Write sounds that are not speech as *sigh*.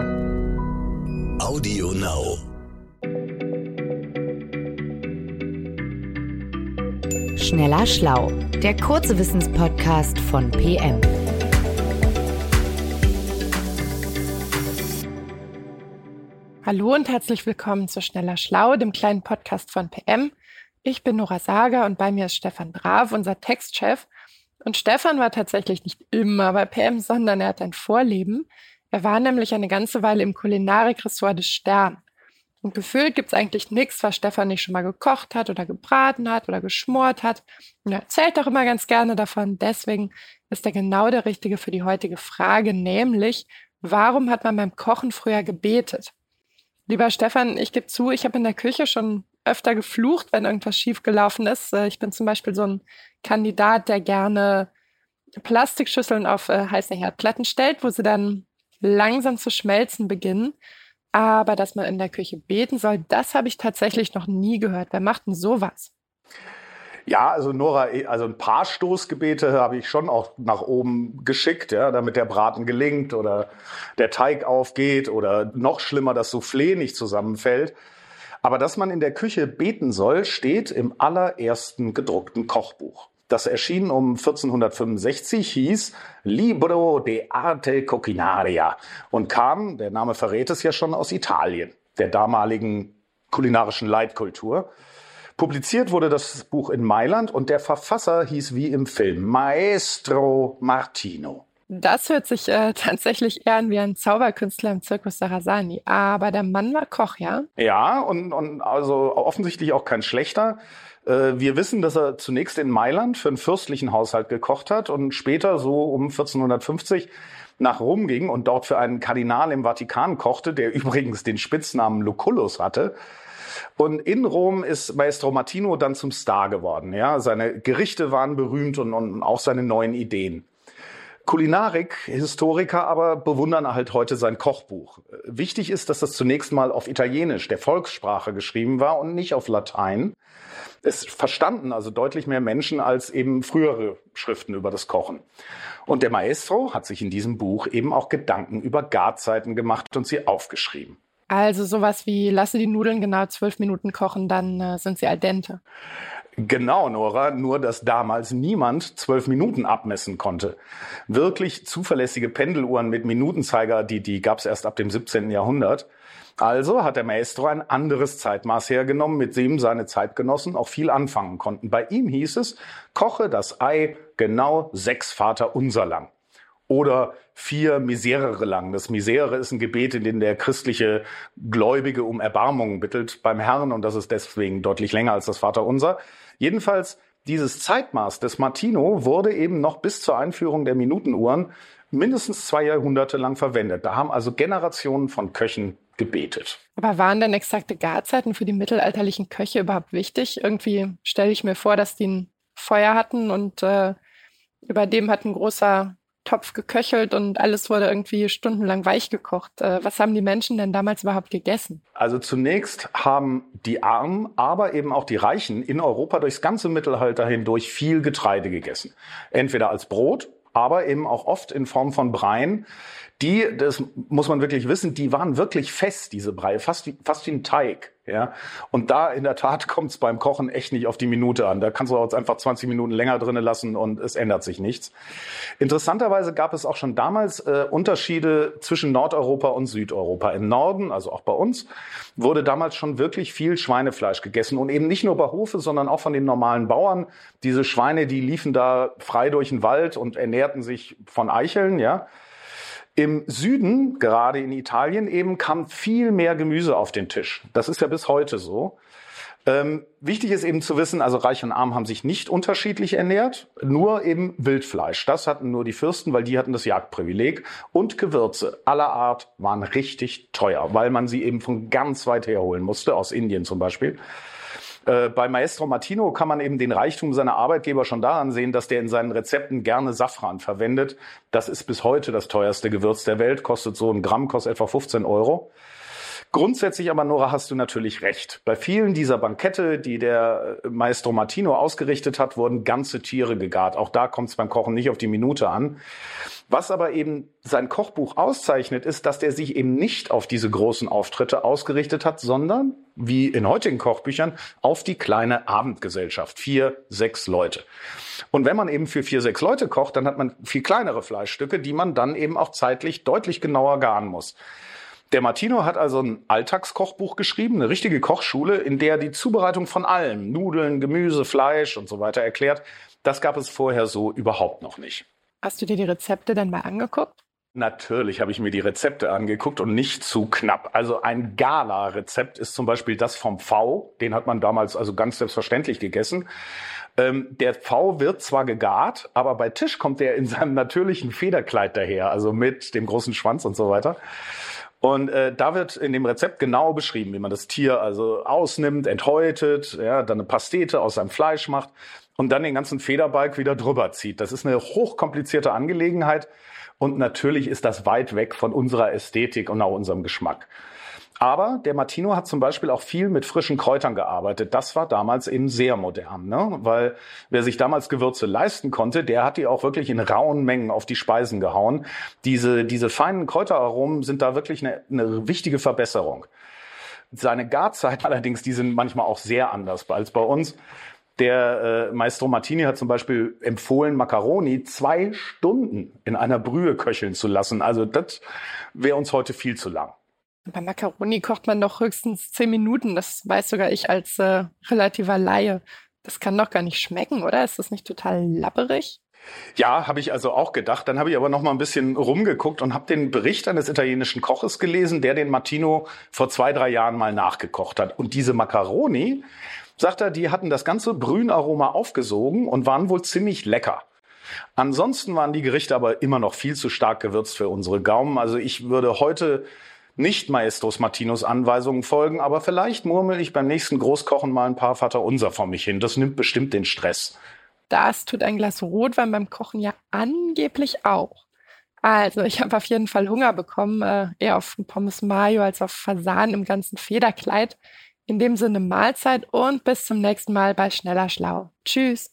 Audio Now. Schneller Schlau, der kurze Wissenspodcast von PM. Hallo und herzlich willkommen zu Schneller Schlau, dem kleinen Podcast von PM. Ich bin Nora Sager und bei mir ist Stefan Brav, unser Textchef. Und Stefan war tatsächlich nicht immer bei PM, sondern er hat ein Vorleben. Er war nämlich eine ganze Weile im Kulinarikressort des Stern. Und gefühlt gibt's eigentlich nichts, was Stefan nicht schon mal gekocht hat oder gebraten hat oder geschmort hat. Und er erzählt auch immer ganz gerne davon. Deswegen ist er genau der Richtige für die heutige Frage, nämlich, warum hat man beim Kochen früher gebetet? Lieber Stefan, ich gebe zu, ich habe in der Küche schon öfter geflucht, wenn irgendwas schiefgelaufen ist. Äh, ich bin zum Beispiel so ein Kandidat, der gerne Plastikschüsseln auf äh, heiße Herdplatten stellt, wo sie dann langsam zu schmelzen beginnen. Aber dass man in der Küche beten soll, das habe ich tatsächlich noch nie gehört. Wer macht denn sowas? Ja, also Nora, also ein paar Stoßgebete habe ich schon auch nach oben geschickt, ja, damit der Braten gelingt oder der Teig aufgeht oder noch schlimmer, das Soufflé nicht zusammenfällt. Aber dass man in der Küche beten soll, steht im allerersten gedruckten Kochbuch. Das erschien um 1465, hieß Libro de Arte Coquinaria und kam, der Name verrät es ja schon, aus Italien, der damaligen kulinarischen Leitkultur. Publiziert wurde das Buch in Mailand und der Verfasser hieß wie im Film Maestro Martino. Das hört sich äh, *laughs* tatsächlich eher an wie ein Zauberkünstler im Zirkus Sarasani. Aber der Mann war Koch, ja? Ja, und, und also offensichtlich auch kein schlechter. Äh, wir wissen, dass er zunächst in Mailand für einen fürstlichen Haushalt gekocht hat und später so um 1450 nach Rom ging und dort für einen Kardinal im Vatikan kochte, der *laughs* übrigens den Spitznamen Lucullus hatte. Und in Rom ist Maestro Martino dann zum Star geworden. Ja, seine Gerichte waren berühmt und, und auch seine neuen Ideen. Kulinarik-Historiker aber bewundern halt heute sein Kochbuch. Wichtig ist, dass das zunächst mal auf Italienisch, der Volkssprache, geschrieben war und nicht auf Latein. Es verstanden also deutlich mehr Menschen als eben frühere Schriften über das Kochen. Und der Maestro hat sich in diesem Buch eben auch Gedanken über Garzeiten gemacht und sie aufgeschrieben. Also sowas wie, lasse die Nudeln genau zwölf Minuten kochen, dann äh, sind sie al dente. Genau, Nora, nur dass damals niemand zwölf Minuten abmessen konnte. Wirklich zuverlässige Pendeluhren mit Minutenzeiger, die, die gab es erst ab dem 17. Jahrhundert. Also hat der Maestro ein anderes Zeitmaß hergenommen, mit dem seine Zeitgenossen auch viel anfangen konnten. Bei ihm hieß es, koche das Ei genau sechs Vater unser lang oder vier Miserere lang. Das Misere ist ein Gebet, in dem der christliche Gläubige um Erbarmung bittet beim Herrn und das ist deswegen deutlich länger als das Vaterunser. Jedenfalls dieses Zeitmaß des Martino wurde eben noch bis zur Einführung der Minutenuhren mindestens zwei Jahrhunderte lang verwendet. Da haben also Generationen von Köchen gebetet. Aber waren denn exakte Garzeiten für die mittelalterlichen Köche überhaupt wichtig? Irgendwie stelle ich mir vor, dass die ein Feuer hatten und äh, über dem hat ein großer Topf geköchelt und alles wurde irgendwie stundenlang weich gekocht. Äh, was haben die Menschen denn damals überhaupt gegessen? Also zunächst haben die Armen, aber eben auch die Reichen in Europa durchs ganze Mittelalter hindurch viel Getreide gegessen. Entweder als Brot, aber eben auch oft in Form von Breien. Die, das muss man wirklich wissen, die waren wirklich fest, diese Brei, fast wie, fast wie ein Teig. Ja? Und da in der Tat *laughs* kommt es beim Kochen echt nicht auf die Minute an. Da kannst du auch einfach 20 Minuten länger drinnen lassen und es ändert sich nichts. Interessanterweise gab es auch schon damals äh, Unterschiede zwischen Nordeuropa und Südeuropa. Im Norden, also auch bei uns, wurde damals schon wirklich viel Schweinefleisch gegessen und eben nicht nur bei Hofe, sondern auch von den normalen Bauern. Diese Schweine, die liefen da frei durch den Wald und ernährten sich von Eicheln, ja. Im Süden, gerade in Italien eben, kam viel mehr Gemüse auf den Tisch. Das ist ja bis heute so. Ähm, wichtig ist eben zu wissen, also Reich und Arm haben sich nicht unterschiedlich ernährt, nur eben Wildfleisch. Das hatten nur die Fürsten, weil die hatten das Jagdprivileg. Und Gewürze aller Art waren richtig teuer, weil man sie eben von ganz weit her holen musste, aus Indien zum Beispiel. Äh, bei Maestro Martino kann man eben den Reichtum seiner Arbeitgeber schon daran sehen, dass der in seinen Rezepten gerne Safran verwendet. Das ist bis heute das teuerste Gewürz der Welt, kostet so ein Gramm, kostet etwa 15 Euro. Grundsätzlich aber, Nora, hast du natürlich recht. Bei vielen dieser Bankette, die der Maestro Martino ausgerichtet hat, wurden ganze Tiere gegart. Auch da kommt es beim Kochen nicht auf die Minute an. Was aber eben sein Kochbuch auszeichnet, ist, dass der sich eben nicht auf diese großen Auftritte ausgerichtet hat, sondern, wie in heutigen Kochbüchern, auf die kleine Abendgesellschaft. Vier, sechs Leute. Und wenn man eben für vier, sechs Leute kocht, dann hat man viel kleinere Fleischstücke, die man dann eben auch zeitlich deutlich genauer garen muss. Der Martino hat also ein Alltagskochbuch geschrieben, eine richtige Kochschule, in der die Zubereitung von allem, Nudeln, Gemüse, Fleisch und so weiter erklärt. Das gab es vorher so überhaupt noch nicht. Hast du dir die Rezepte dann mal angeguckt? Natürlich habe ich mir die Rezepte angeguckt und nicht zu knapp. Also ein Gala-Rezept ist zum Beispiel das vom V. Den hat man damals also ganz selbstverständlich gegessen. Ähm, der V wird zwar gegart, aber bei Tisch kommt der in seinem *laughs* natürlichen Federkleid daher, also mit dem großen Schwanz und so weiter. Und äh, da wird in dem Rezept genau beschrieben, wie man das Tier also ausnimmt, enthäutet, ja, dann eine Pastete aus seinem Fleisch macht und dann den ganzen Federbalg wieder drüber zieht. Das ist eine hochkomplizierte Angelegenheit und natürlich ist das weit weg von unserer Ästhetik und auch unserem Geschmack. Aber der Martino hat zum Beispiel auch viel mit frischen Kräutern gearbeitet. Das war damals eben sehr modern, ne? weil wer sich damals Gewürze leisten konnte, der hat die auch wirklich in rauen Mengen auf die Speisen gehauen. Diese, diese feinen Kräuteraromen sind da wirklich eine, eine wichtige Verbesserung. Seine Garzeit *laughs* allerdings, die sind manchmal auch sehr anders als bei uns. Der äh, Maestro Martini hat zum Beispiel empfohlen, Macaroni zwei Stunden in einer Brühe köcheln zu lassen. Also das wäre uns heute viel zu lang. Bei Macaroni kocht man doch höchstens zehn Minuten. Das weiß sogar ich als äh, relativer Laie. Das kann doch gar nicht schmecken, oder? Ist das nicht total lapperig? Ja, habe ich also auch gedacht. Dann habe ich aber noch mal ein bisschen rumgeguckt und habe den Bericht eines italienischen Koches gelesen, der den Martino vor zwei, drei Jahren mal nachgekocht hat. Und diese Macaroni, sagt er, die hatten das ganze Brühenaroma aufgesogen und waren wohl ziemlich lecker. Ansonsten waren die Gerichte aber immer noch viel zu stark gewürzt für unsere Gaumen. Also ich würde heute nicht Maestros Martinos Anweisungen folgen, aber vielleicht murmel ich beim nächsten Großkochen mal ein paar Vater Unser vor mich hin. Das nimmt bestimmt den Stress. Das tut ein Glas Rotwein beim Kochen ja angeblich auch. Also, ich habe auf jeden Fall Hunger bekommen, äh, eher auf Pommes Mayo als auf Fasan im ganzen Federkleid. In dem Sinne Mahlzeit und bis zum nächsten Mal bei Schneller Schlau. Tschüss.